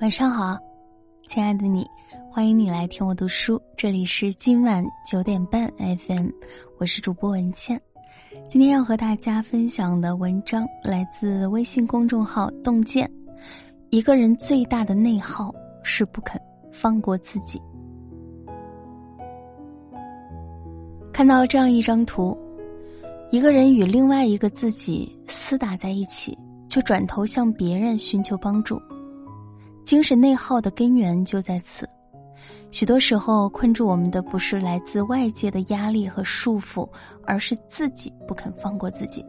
晚上好，亲爱的你，欢迎你来听我读书。这里是今晚九点半 FM，我是主播文倩。今天要和大家分享的文章来自微信公众号“洞见”。一个人最大的内耗是不肯放过自己。看到这样一张图，一个人与另外一个自己厮打在一起，却转头向别人寻求帮助。精神内耗的根源就在此，许多时候困住我们的不是来自外界的压力和束缚，而是自己不肯放过自己。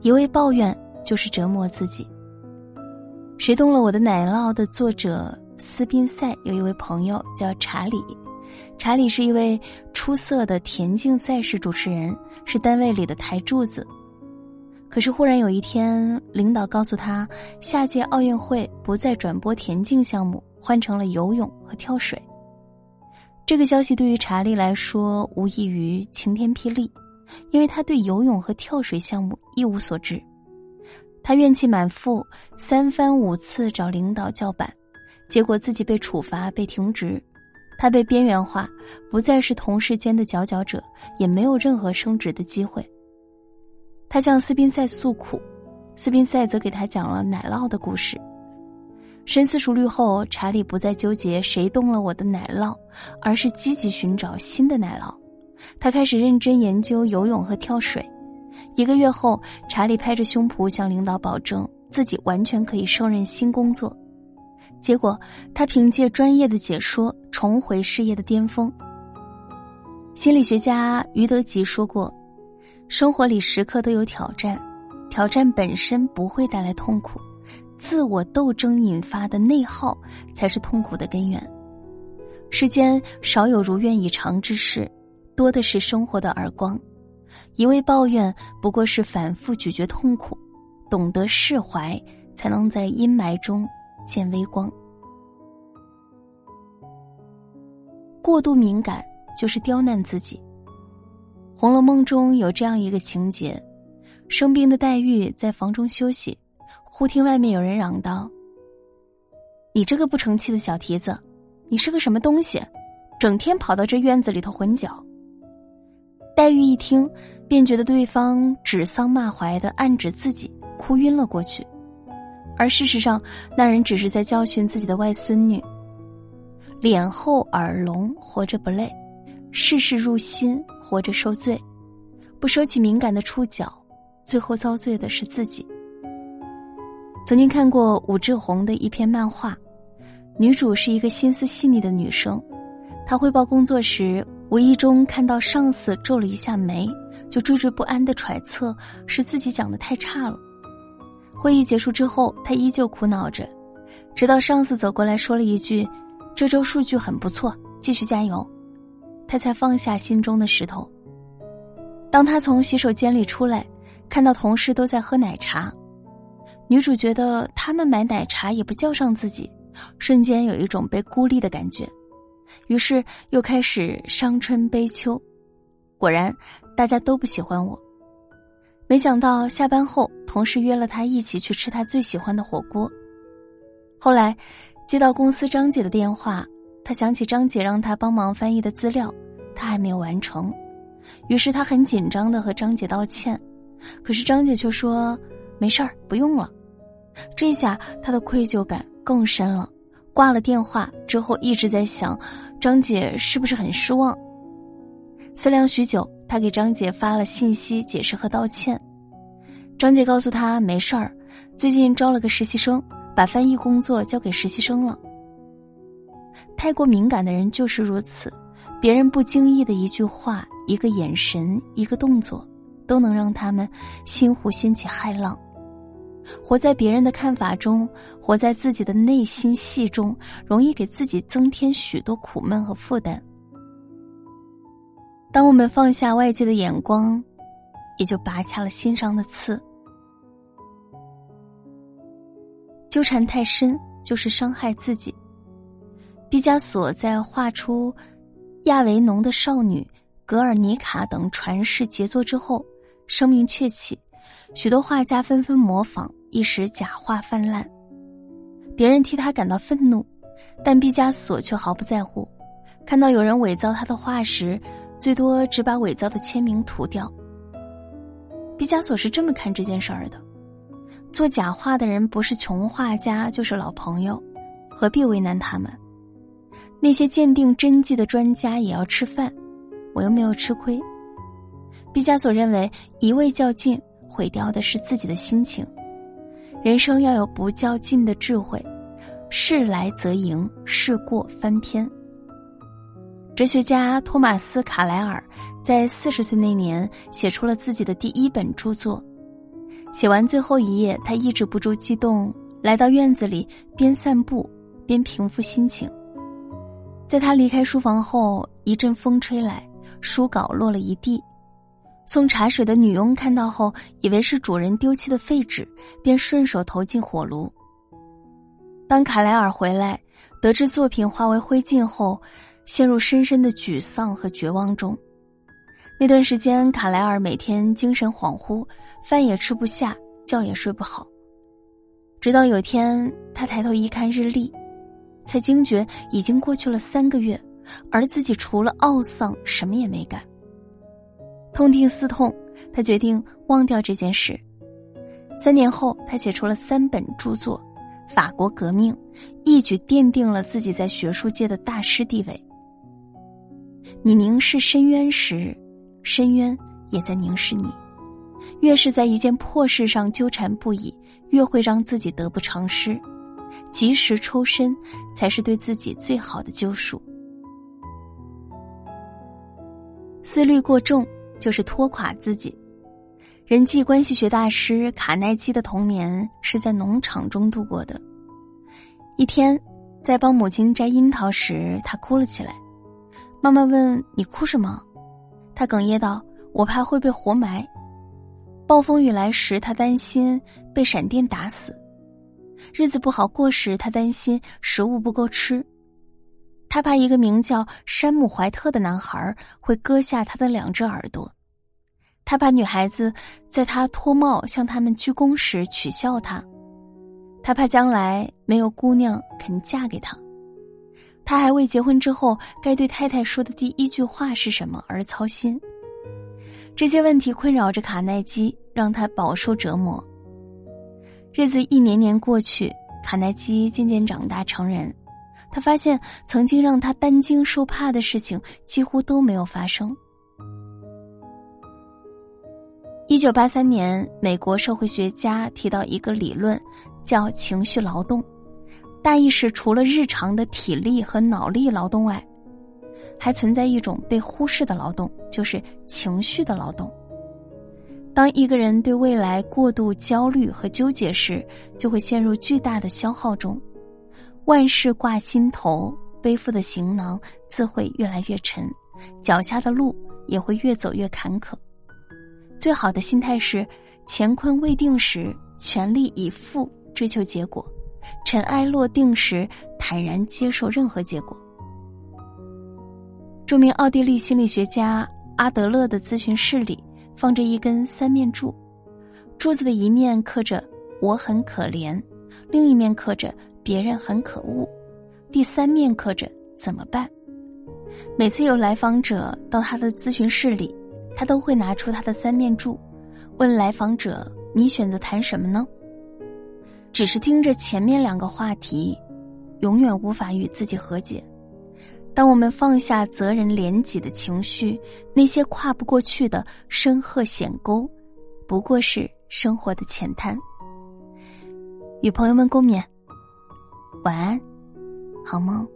一味抱怨就是折磨自己。谁动了我的奶酪的作者斯宾塞有一位朋友叫查理，查理是一位出色的田径赛事主持人，是单位里的台柱子。可是忽然有一天，领导告诉他，下届奥运会不再转播田径项目，换成了游泳和跳水。这个消息对于查理来说无异于晴天霹雳，因为他对游泳和跳水项目一无所知。他怨气满腹，三番五次找领导叫板，结果自己被处罚、被停职，他被边缘化，不再是同事间的佼佼者，也没有任何升职的机会。他向斯宾塞诉苦，斯宾塞则给他讲了奶酪的故事。深思熟虑后，查理不再纠结谁动了我的奶酪，而是积极寻找新的奶酪。他开始认真研究游泳和跳水。一个月后，查理拍着胸脯向领导保证自己完全可以胜任新工作。结果，他凭借专业的解说重回事业的巅峰。心理学家于德吉说过。生活里时刻都有挑战，挑战本身不会带来痛苦，自我斗争引发的内耗才是痛苦的根源。世间少有如愿以偿之事，多的是生活的耳光。一味抱怨不过是反复咀嚼痛苦，懂得释怀，才能在阴霾中见微光。过度敏感就是刁难自己。《红楼梦》中有这样一个情节：生病的黛玉在房中休息，忽听外面有人嚷道：“你这个不成器的小蹄子，你是个什么东西？整天跑到这院子里头混搅。”黛玉一听，便觉得对方指桑骂槐的暗指自己，哭晕了过去。而事实上，那人只是在教训自己的外孙女。脸厚耳聋，活着不累。事事入心，活着受罪；不收起敏感的触角，最后遭罪的是自己。曾经看过武志红的一篇漫画，女主是一个心思细腻的女生。她汇报工作时，无意中看到上司皱了一下眉，就惴惴不安的揣测是自己讲的太差了。会议结束之后，她依旧苦恼着，直到上司走过来说了一句：“这周数据很不错，继续加油。”他才放下心中的石头。当他从洗手间里出来，看到同事都在喝奶茶，女主觉得他们买奶茶也不叫上自己，瞬间有一种被孤立的感觉，于是又开始伤春悲秋。果然，大家都不喜欢我。没想到下班后，同事约了他一起去吃他最喜欢的火锅。后来，接到公司张姐的电话，他想起张姐让他帮忙翻译的资料。他还没有完成，于是他很紧张的和张姐道歉，可是张姐却说：“没事儿，不用了。”这下他的愧疚感更深了。挂了电话之后，一直在想，张姐是不是很失望？思量许久，他给张姐发了信息解释和道歉。张姐告诉他没事儿，最近招了个实习生，把翻译工作交给实习生了。太过敏感的人就是如此。别人不经意的一句话、一个眼神、一个动作，都能让他们心湖掀起骇浪。活在别人的看法中，活在自己的内心戏中，容易给自己增添许多苦闷和负担。当我们放下外界的眼光，也就拔下了心上的刺。纠缠太深，就是伤害自己。毕加索在画出。亚维农的少女、格尔尼卡等传世杰作之后，声名鹊起，许多画家纷纷模仿，一时假画泛滥。别人替他感到愤怒，但毕加索却毫不在乎。看到有人伪造他的画时，最多只把伪造的签名涂掉。毕加索是这么看这件事儿的：做假画的人不是穷画家，就是老朋友，何必为难他们？那些鉴定真迹的专家也要吃饭，我又没有吃亏。毕加索认为，一味较劲毁掉的是自己的心情。人生要有不较劲的智慧，事来则赢，事过翻篇。哲学家托马斯·卡莱尔在四十岁那年写出了自己的第一本著作。写完最后一页，他抑制不住激动，来到院子里，边散步边平复心情。在他离开书房后，一阵风吹来，书稿落了一地。送茶水的女佣看到后，以为是主人丢弃的废纸，便顺手投进火炉。当卡莱尔回来，得知作品化为灰烬后，陷入深深的沮丧和绝望中。那段时间，卡莱尔每天精神恍惚，饭也吃不下，觉也睡不好。直到有天，他抬头一看日历。才惊觉已经过去了三个月，而自己除了懊丧什么也没干。痛定思痛，他决定忘掉这件事。三年后，他写出了三本著作，《法国革命》一举奠定了自己在学术界的大师地位。你凝视深渊时，深渊也在凝视你。越是在一件破事上纠缠不已，越会让自己得不偿失。及时抽身，才是对自己最好的救赎。思虑过重，就是拖垮自己。人际关系学大师卡耐基的童年是在农场中度过的。一天，在帮母亲摘樱桃时，他哭了起来。妈妈问：“你哭什么？”他哽咽道：“我怕会被活埋。暴风雨来时，他担心被闪电打死。”日子不好过时，他担心食物不够吃，他怕一个名叫山姆·怀特的男孩会割下他的两只耳朵，他怕女孩子在他脱帽向他们鞠躬时取笑他，他怕将来没有姑娘肯嫁给他，他还为结婚之后该对太太说的第一句话是什么而操心。这些问题困扰着卡耐基，让他饱受折磨。日子一年年过去，卡耐基渐渐长大成人。他发现，曾经让他担惊受怕的事情几乎都没有发生。一九八三年，美国社会学家提到一个理论，叫情绪劳动，大意是除了日常的体力和脑力劳动外，还存在一种被忽视的劳动，就是情绪的劳动。当一个人对未来过度焦虑和纠结时，就会陷入巨大的消耗中，万事挂心头，背负的行囊自会越来越沉，脚下的路也会越走越坎坷。最好的心态是：乾坤未定时，全力以赴追求结果；尘埃落定时，坦然接受任何结果。著名奥地利心理学家阿德勒的咨询室里。放着一根三面柱，柱子的一面刻着“我很可怜”，另一面刻着“别人很可恶”，第三面刻着“怎么办”。每次有来访者到他的咨询室里，他都会拿出他的三面柱，问来访者：“你选择谈什么呢？”只是听着前面两个话题，永远无法与自己和解。当我们放下责人怜己的情绪，那些跨不过去的深壑险沟，不过是生活的浅滩。与朋友们共勉，晚安，好梦。